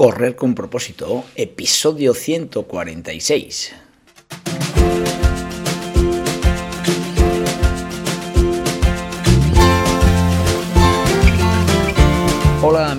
Correr con propósito, episodio 146.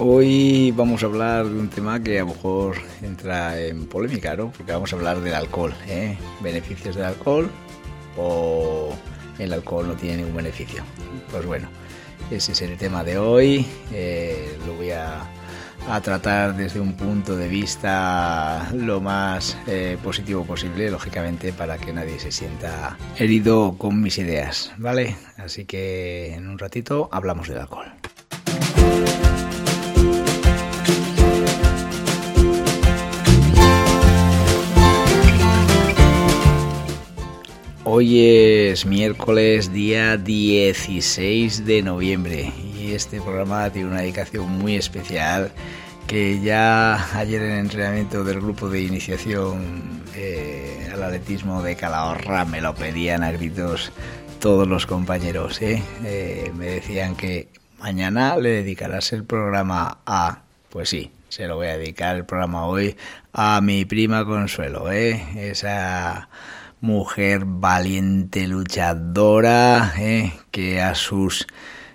Hoy vamos a hablar de un tema que a lo mejor entra en polémica, ¿no? Porque vamos a hablar del alcohol, ¿eh? Beneficios del alcohol o el alcohol no tiene ningún beneficio. Pues bueno, ese es el tema de hoy. Eh, lo voy a, tratar desde un punto de vista lo más eh, positivo posible, lógicamente, para que nadie se sienta herido con mis ideas, ¿vale? Así que en un ratito hablamos del alcohol. Hoy es miércoles día 16 de noviembre y este programa tiene una dedicación muy especial que ya ayer en el entrenamiento del grupo de iniciación eh, al atletismo de Calahorra me lo pedían a gritos todos los compañeros. ¿eh? Eh, me decían que mañana le dedicarás el programa a... Pues sí, se lo voy a dedicar el programa hoy a mi prima Consuelo, esa mujer valiente, luchadora, ¿eh? que a sus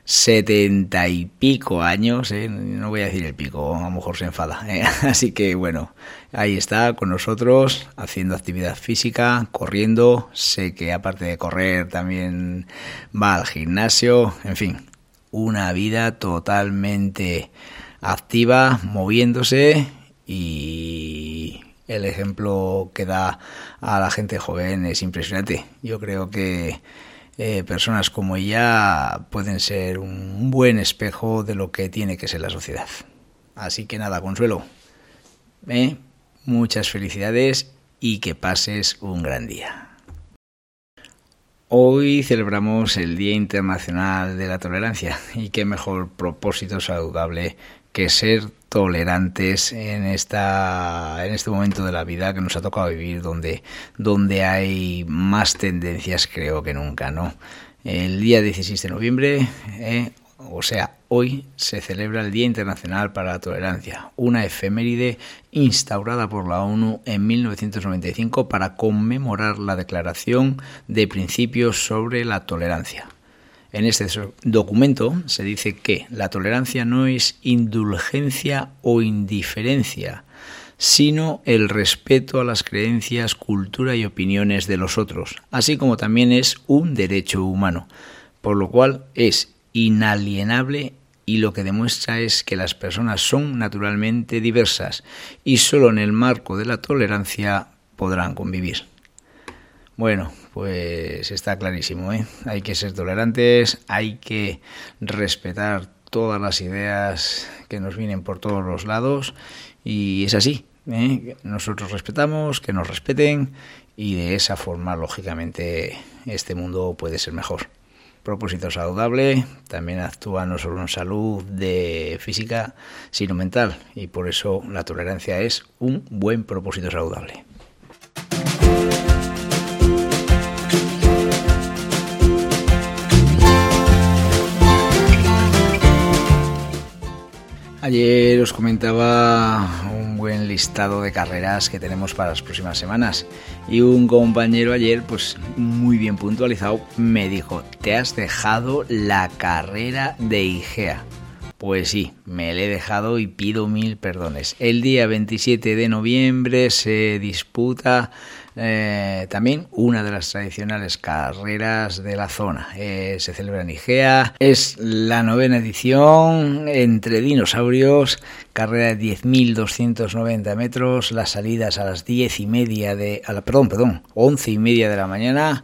setenta y pico años, ¿eh? no voy a decir el pico, a lo mejor se enfada. ¿eh? Así que bueno, ahí está con nosotros haciendo actividad física, corriendo. Sé que aparte de correr también va al gimnasio, en fin, una vida totalmente activa, moviéndose y el ejemplo que da a la gente joven es impresionante. Yo creo que eh, personas como ella pueden ser un buen espejo de lo que tiene que ser la sociedad. Así que nada, Consuelo, ¿eh? muchas felicidades y que pases un gran día. Hoy celebramos el Día Internacional de la Tolerancia y qué mejor propósito saludable que ser tolerantes en esta en este momento de la vida que nos ha tocado vivir donde donde hay más tendencias creo que nunca no el día 16 de noviembre eh, o sea hoy se celebra el Día Internacional para la Tolerancia una efeméride instaurada por la ONU en 1995 para conmemorar la declaración de principios sobre la tolerancia en este documento se dice que la tolerancia no es indulgencia o indiferencia, sino el respeto a las creencias, cultura y opiniones de los otros, así como también es un derecho humano, por lo cual es inalienable y lo que demuestra es que las personas son naturalmente diversas y solo en el marco de la tolerancia podrán convivir. Bueno, pues está clarísimo. ¿eh? Hay que ser tolerantes, hay que respetar todas las ideas que nos vienen por todos los lados y es así. ¿eh? Nosotros respetamos, que nos respeten y de esa forma, lógicamente, este mundo puede ser mejor. Propósito saludable también actúa no solo en salud de física, sino mental y por eso la tolerancia es un buen propósito saludable. Ayer os comentaba un buen listado de carreras que tenemos para las próximas semanas y un compañero ayer, pues muy bien puntualizado, me dijo, te has dejado la carrera de IGEA. Pues sí, me la he dejado y pido mil perdones. El día 27 de noviembre se disputa eh, también una de las tradicionales carreras de la zona. Eh, se celebra en Igea, es la novena edición entre dinosaurios, carrera de 10.290 metros, las salidas a las 10 y media de, a la, perdón, perdón, 11 y media de la mañana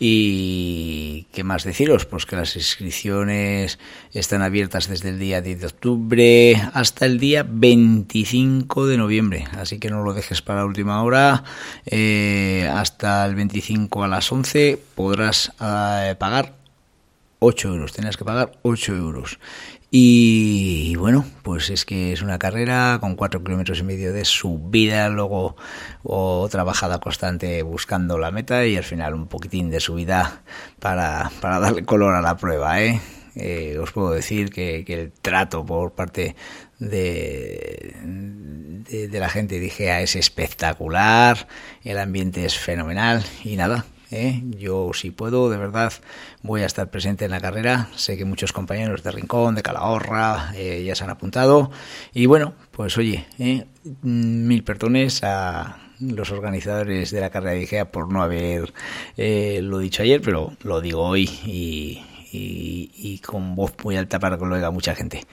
Y qué más deciros, pues que las inscripciones están abiertas desde el día 10 de octubre hasta el día 25 de noviembre, así que no lo dejes para la última hora. Eh, hasta el 25 a las 11 podrás eh, pagar 8 euros, tendrás que pagar 8 euros. Y, bueno, pues es que es una carrera con 4 kilómetros y medio de subida, luego otra bajada constante buscando la meta y al final un poquitín de subida para, para darle color a la prueba. ¿eh? Eh, os puedo decir que, el trato por parte de, de, de la gente dije es espectacular, el ambiente es fenomenal y nada, ¿eh? Yo, si puedo, de verdad, voy a estar presente en la carrera. Sé que muchos compañeros de Rincón, de Calahorra, eh, ya se han apuntado. Y bueno, pues oye, ¿eh? mil perdones a los organizadores de la carrera de IGEA por no haber lo dicho ayer, pero lo digo hoy y, y, y con voz muy alta para que lo oiga mucha gente.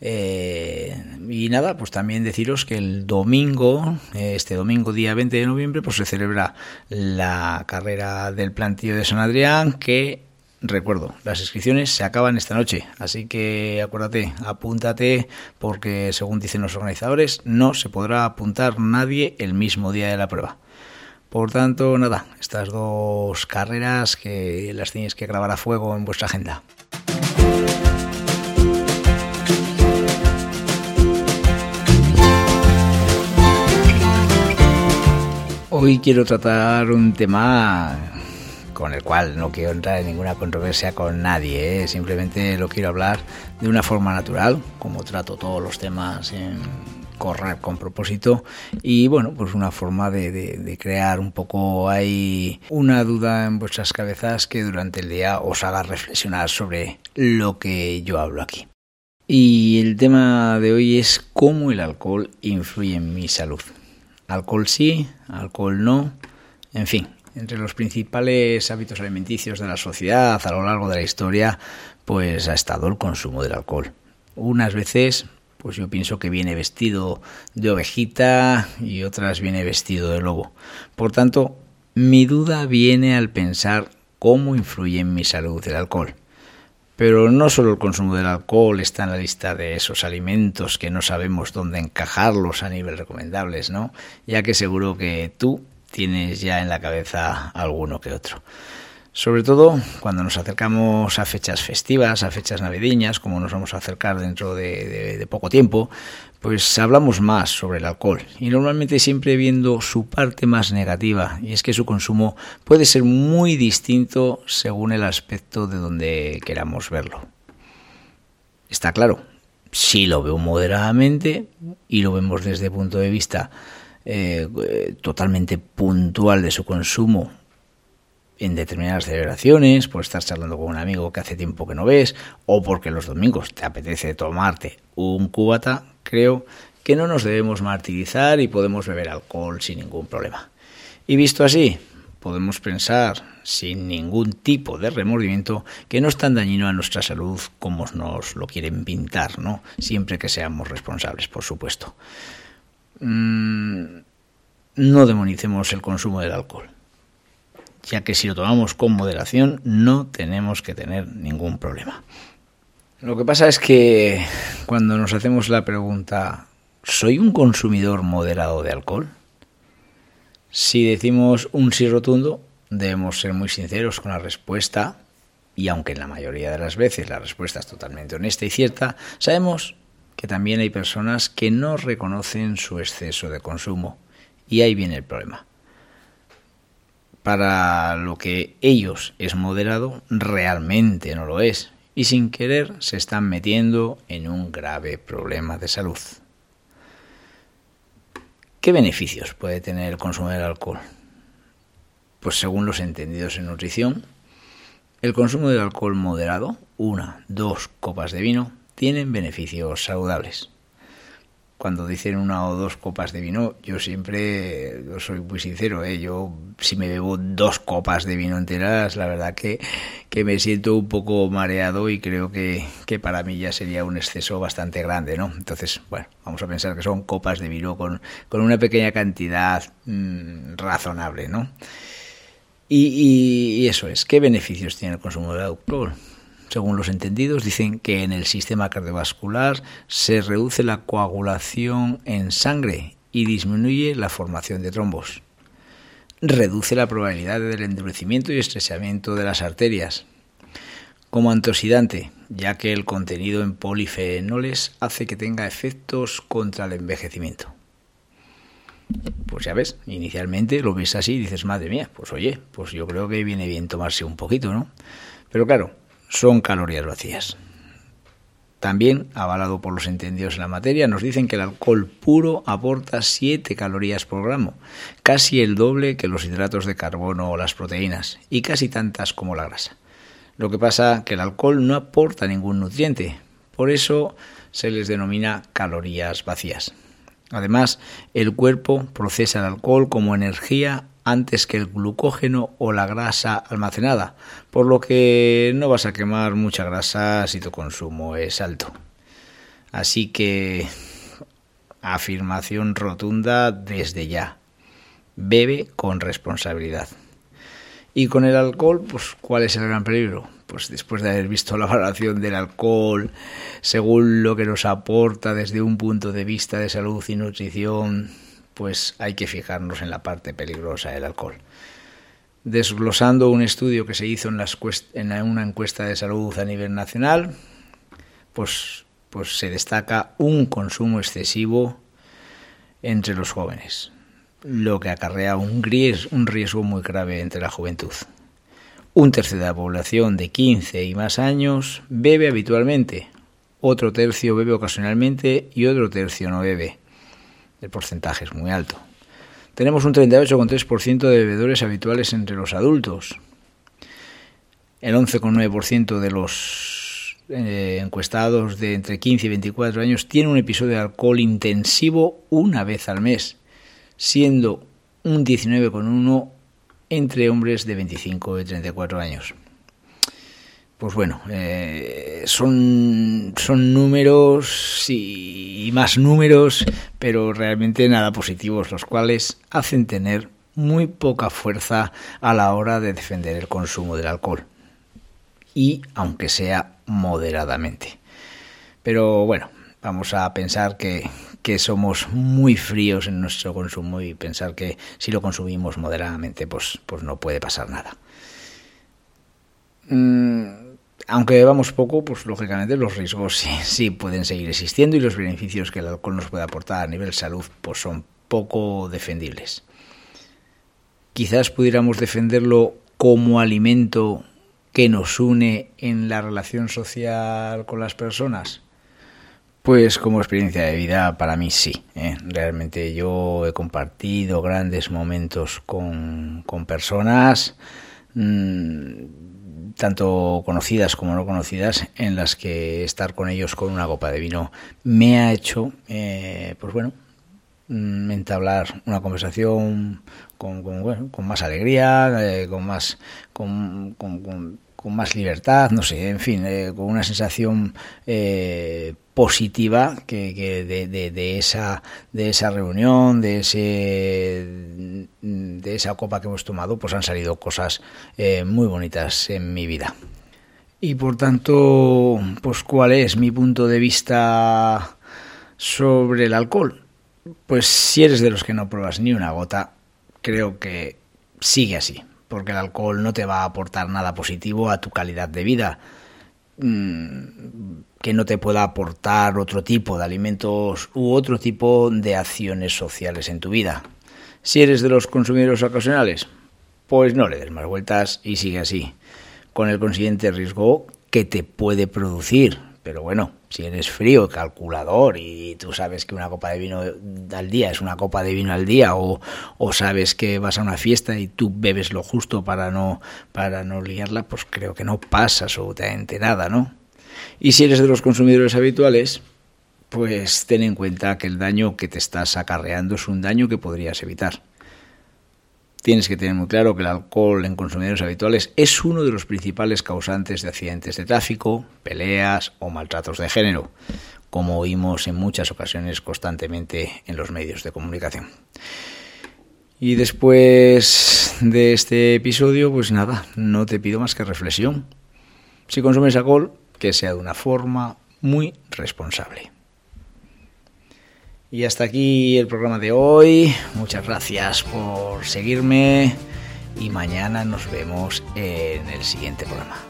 Eh, y nada, pues también deciros que el domingo, este domingo día 20 de noviembre, pues se celebra la carrera del plantillo de San Adrián, que recuerdo, las inscripciones se acaban esta noche, así que acuérdate, apúntate, porque según dicen los organizadores, no se podrá apuntar nadie el mismo día de la prueba. Por tanto, nada, estas dos carreras que las tenéis que grabar a fuego en vuestra agenda. Hoy quiero tratar un tema con el cual no quiero entrar en ninguna controversia con nadie, ¿eh? simplemente lo quiero hablar de una forma natural, como trato todos los temas en correr con propósito y bueno, pues una forma de, de, de, crear un poco hay una duda en vuestras cabezas que durante el día os haga reflexionar sobre lo que yo hablo aquí. Y el tema de hoy es cómo el alcohol influye en mi salud. Alcohol sí, alcohol no, en fin, entre los principales hábitos alimenticios de la sociedad a lo largo de la historia, pues ha estado el consumo del alcohol. Unas veces, pues yo pienso que viene vestido de ovejita y otras viene vestido de lobo. Por tanto, mi duda viene al pensar cómo influye en mi salud el alcohol. Pero no solo el consumo del alcohol está en la lista de esos alimentos que no sabemos dónde encajarlos a nivel recomendables, ¿no? Ya que seguro que tú tienes ya en la cabeza alguno que otro. Sobre todo cuando nos acercamos a fechas festivas, a fechas navideñas, como nos vamos a acercar dentro de, poco tiempo, pues hablamos más sobre el alcohol y normalmente siempre viendo su parte más negativa y es que su consumo puede ser muy distinto según el aspecto de donde queramos verlo. Está claro, si lo veo moderadamente y lo vemos desde el punto de vista eh, totalmente puntual de su consumo en determinadas celebraciones, por estar charlando con un amigo que hace tiempo que no ves, o porque los domingos te apetece tomarte un cubata, creo que no nos debemos martirizar y podemos beber alcohol sin ningún problema. Y visto así, podemos pensar sin ningún tipo de remordimiento que no es tan dañino a nuestra salud como nos lo quieren pintar, ¿no? Siempre que seamos responsables, por supuesto. Mm, no demonicemos el consumo del alcohol, ya que si lo tomamos con moderación no tenemos que tener ningún problema. Lo que pasa es que cuando nos hacemos la pregunta, ¿soy un consumidor moderado de alcohol? Si decimos un sí rotundo, debemos ser muy sinceros con la respuesta y aunque en la mayoría de las veces la respuesta es totalmente honesta y cierta, sabemos que también hay personas que no reconocen su exceso de consumo y ahí viene el problema. Para lo que ellos es moderado, realmente no lo es y sin querer se están metiendo en un grave problema de salud. ¿Qué beneficios puede tener el consumo del alcohol? Pues según los entendidos en nutrición, el consumo del alcohol moderado, una, dos copas de vino, tienen beneficios saludables cuando dicen una o dos copas de vino, yo siempre, yo soy muy sincero, ¿eh? yo si me bebo dos copas de vino enteras, la verdad que, que me siento un poco mareado y creo que, que, para mí ya sería un exceso bastante grande, ¿no? Entonces, bueno, vamos a pensar que son copas de vino con, con una pequeña cantidad mmm, razonable, ¿no? Y, y, eso es, ¿qué beneficios tiene el consumo del alcohol? Según los entendidos, dicen que en el sistema cardiovascular se reduce la coagulación en sangre y disminuye la formación de trombos. Reduce la probabilidad del endurecimiento y estrechamiento de las arterias. Como antioxidante, ya que el contenido en polifenoles hace que tenga efectos contra el envejecimiento. Pues ya ves, inicialmente lo ves así y dices, madre mía, pues oye, pues yo creo que viene bien tomarse un poquito, ¿no? Pero claro, son calorías vacías. También, avalado por los entendidos en la materia, nos dicen que el alcohol puro aporta 7 calorías por gramo, casi el doble que los hidratos de carbono o las proteínas, y casi tantas como la grasa. Lo que pasa que el alcohol no aporta ningún nutriente, por eso se les denomina calorías vacías. Además, el cuerpo procesa el alcohol como energía antes que el glucógeno o la grasa almacenada, por lo que no vas a quemar mucha grasa si tu consumo es alto. Así que afirmación rotunda desde ya. Bebe con responsabilidad. Y con el alcohol, pues ¿cuál es el gran peligro? Pues después de haber visto la valoración del alcohol, según lo que nos aporta desde un punto de vista de salud y nutrición, pues hay que fijarnos en la parte peligrosa del alcohol. Desglosando un estudio que se hizo en, en una encuesta de salud a nivel nacional, pues, pues se destaca un consumo excesivo entre los jóvenes, lo que acarrea un riesgo muy grave entre la juventud. Un tercio de la población de 15 y más años bebe habitualmente, otro tercio bebe ocasionalmente y otro tercio no bebe. El porcentaje es muy alto. Tenemos un 38,3% de bebedores habituales entre los adultos. El 11,9% de los eh, encuestados de entre 15 y 24 años tiene un episodio de alcohol intensivo una vez al mes, siendo un 19,1% entre hombres de 25 y 34 años pues bueno, eh, son, son números y, más números, pero realmente nada positivos, los cuales hacen tener muy poca fuerza a la hora de defender el consumo del alcohol. Y aunque sea moderadamente. Pero bueno, vamos a pensar que, que somos muy fríos en nuestro consumo y pensar que si lo consumimos moderadamente, pues, pues no puede pasar nada. Mm, aunque bebamos poco, pues lógicamente los riesgos sí, sí, pueden seguir existiendo y los beneficios que el alcohol nos puede aportar a nivel salud pues son poco defendibles. Quizás pudiéramos defenderlo como alimento que nos une en la relación social con las personas. Pues como experiencia de vida para mí sí. ¿eh? Realmente yo he compartido grandes momentos con, con personas. Mmm, tanto conocidas como no conocidas, en las que estar con ellos con una copa de vino me ha hecho, eh, pues bueno, mm, entablar una conversación con, con, más alegría, eh, con más con, con, más libertad, no sé, en fin, eh, con una sensación positiva que, de, de, esa de esa reunión de ese de esa copa que hemos tomado pues han salido cosas eh, muy bonitas en mi vida y por tanto pues cuál es mi punto de vista sobre el alcohol pues si eres de los que no pruebas ni una gota creo que sigue así porque el alcohol no te va a aportar nada positivo a tu calidad de vida mm, que no te pueda aportar otro tipo de alimentos u otro tipo de acciones sociales en tu vida. Si eres de los consumidores ocasionales, pues no le des más vueltas y sigue así, con el consiguiente riesgo que te puede producir. Pero bueno, si eres frío, calculador y tú sabes que una copa de vino al día es una copa de vino al día o, o sabes que vas a una fiesta y tú bebes lo justo para no, para no liarla, pues creo que no pasa absolutamente nada, ¿no? Y si eres de los consumidores habituales, pues ten en cuenta que el daño que te estás acarreando es un daño que podrías evitar. Tienes que tener muy claro que el alcohol en consumidores habituales es uno de los principales causantes de accidentes de tráfico, peleas o maltratos de género, como oímos en muchas ocasiones constantemente en los medios de comunicación. Y después de este episodio, pues nada, no te pido más que reflexión. Si consumes alcohol, que sea de una forma muy responsable. Y hasta aquí el programa de hoy. Muchas gracias por seguirme y mañana nos vemos en el siguiente programa.